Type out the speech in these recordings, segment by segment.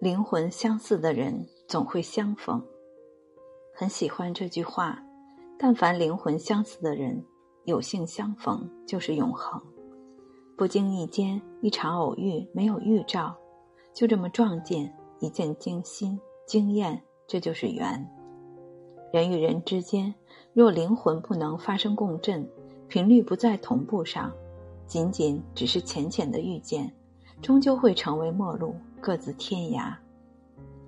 灵魂相似的人总会相逢。很喜欢这句话。但凡灵魂相似的人，有幸相逢就是永恒。不经意间一场偶遇，没有预兆，就这么撞见，一见惊心惊艳，这就是缘。人与人之间，若灵魂不能发生共振，频率不在同步上，仅仅只是浅浅的遇见，终究会成为陌路，各自天涯。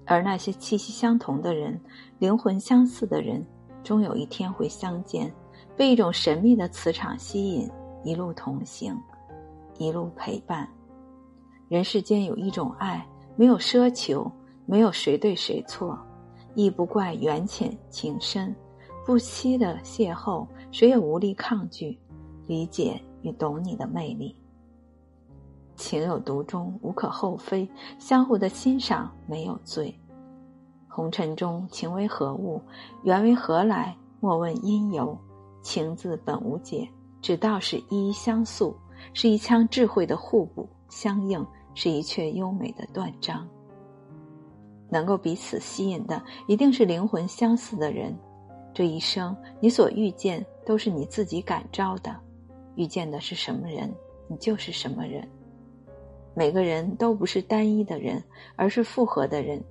而那些气息相同的人，灵魂相似的人。终有一天会相见，被一种神秘的磁场吸引，一路同行，一路陪伴。人世间有一种爱，没有奢求，没有谁对谁错，亦不怪缘浅情深，不期的邂逅，谁也无力抗拒，理解与懂你的魅力。情有独钟，无可厚非，相互的欣赏没有罪。红尘中情为何物，缘为何来？莫问因由，情字本无解，只道是一一相诉，是一腔智慧的互补相应，是一阙优美的断章。能够彼此吸引的，一定是灵魂相似的人。这一生，你所遇见都是你自己感召的，遇见的是什么人，你就是什么人。每个人都不是单一的人，而是复合的人。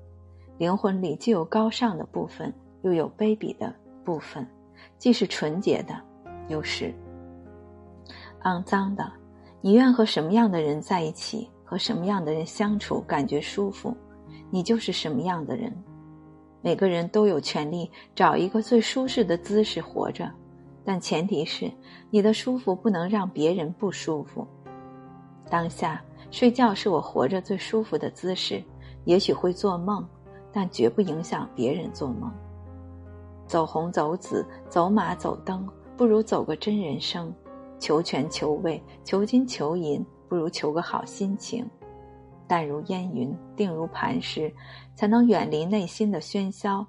灵魂里既有高尚的部分，又有卑鄙的部分，既是纯洁的，又是肮脏的。你愿和什么样的人在一起，和什么样的人相处，感觉舒服，你就是什么样的人。每个人都有权利找一个最舒适的姿势活着，但前提是你的舒服不能让别人不舒服。当下睡觉是我活着最舒服的姿势，也许会做梦。但绝不影响别人做梦。走红走紫，走马走灯，不如走个真人生。求权求位，求金求银，不如求个好心情。淡如烟云，定如磐石，才能远离内心的喧嚣。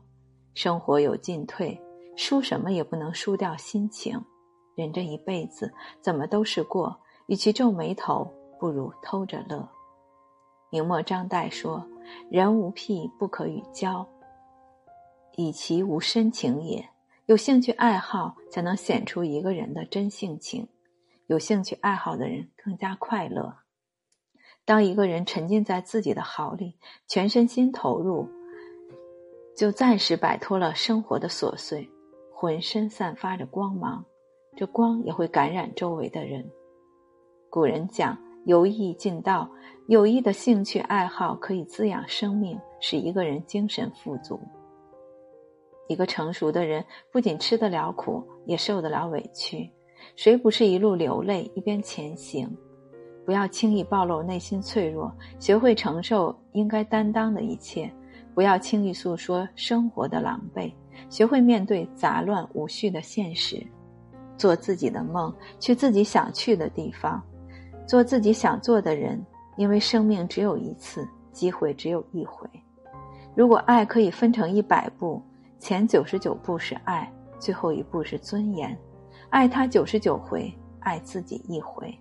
生活有进退，输什么也不能输掉心情。人这一辈子怎么都是过，与其皱眉头，不如偷着乐。明末张岱说。人无癖不可与交，以其无深情也。有兴趣爱好，才能显出一个人的真性情。有兴趣爱好的人更加快乐。当一个人沉浸在自己的好里，全身心投入，就暂时摆脱了生活的琐碎，浑身散发着光芒，这光也会感染周围的人。古人讲。有益尽道，有益的兴趣爱好可以滋养生命，使一个人精神富足。一个成熟的人不仅吃得了苦，也受得了委屈。谁不是一路流泪一边前行？不要轻易暴露内心脆弱，学会承受应该担当的一切。不要轻易诉说生活的狼狈，学会面对杂乱无序的现实。做自己的梦，去自己想去的地方。做自己想做的人，因为生命只有一次，机会只有一回。如果爱可以分成一百步，前九十九步是爱，最后一步是尊严。爱他九十九回，爱自己一回。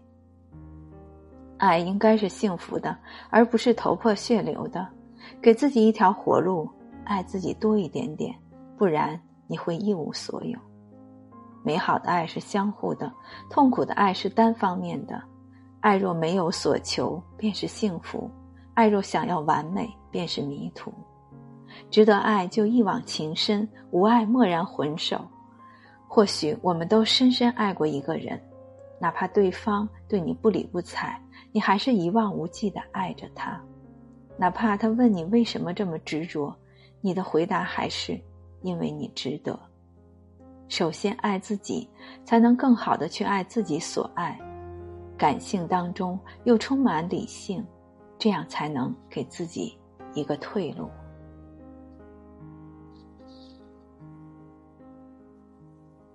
爱应该是幸福的，而不是头破血流的。给自己一条活路，爱自己多一点点，不然你会一无所有。美好的爱是相互的，痛苦的爱是单方面的。爱若没有所求，便是幸福；爱若想要完美，便是迷途。值得爱就一往情深，无爱蓦然回首。或许我们都深深爱过一个人，哪怕对方对你不理不睬，你还是一望无际的爱着他；哪怕他问你为什么这么执着，你的回答还是因为你值得。首先爱自己，才能更好的去爱自己所爱。感性当中又充满理性，这样才能给自己一个退路。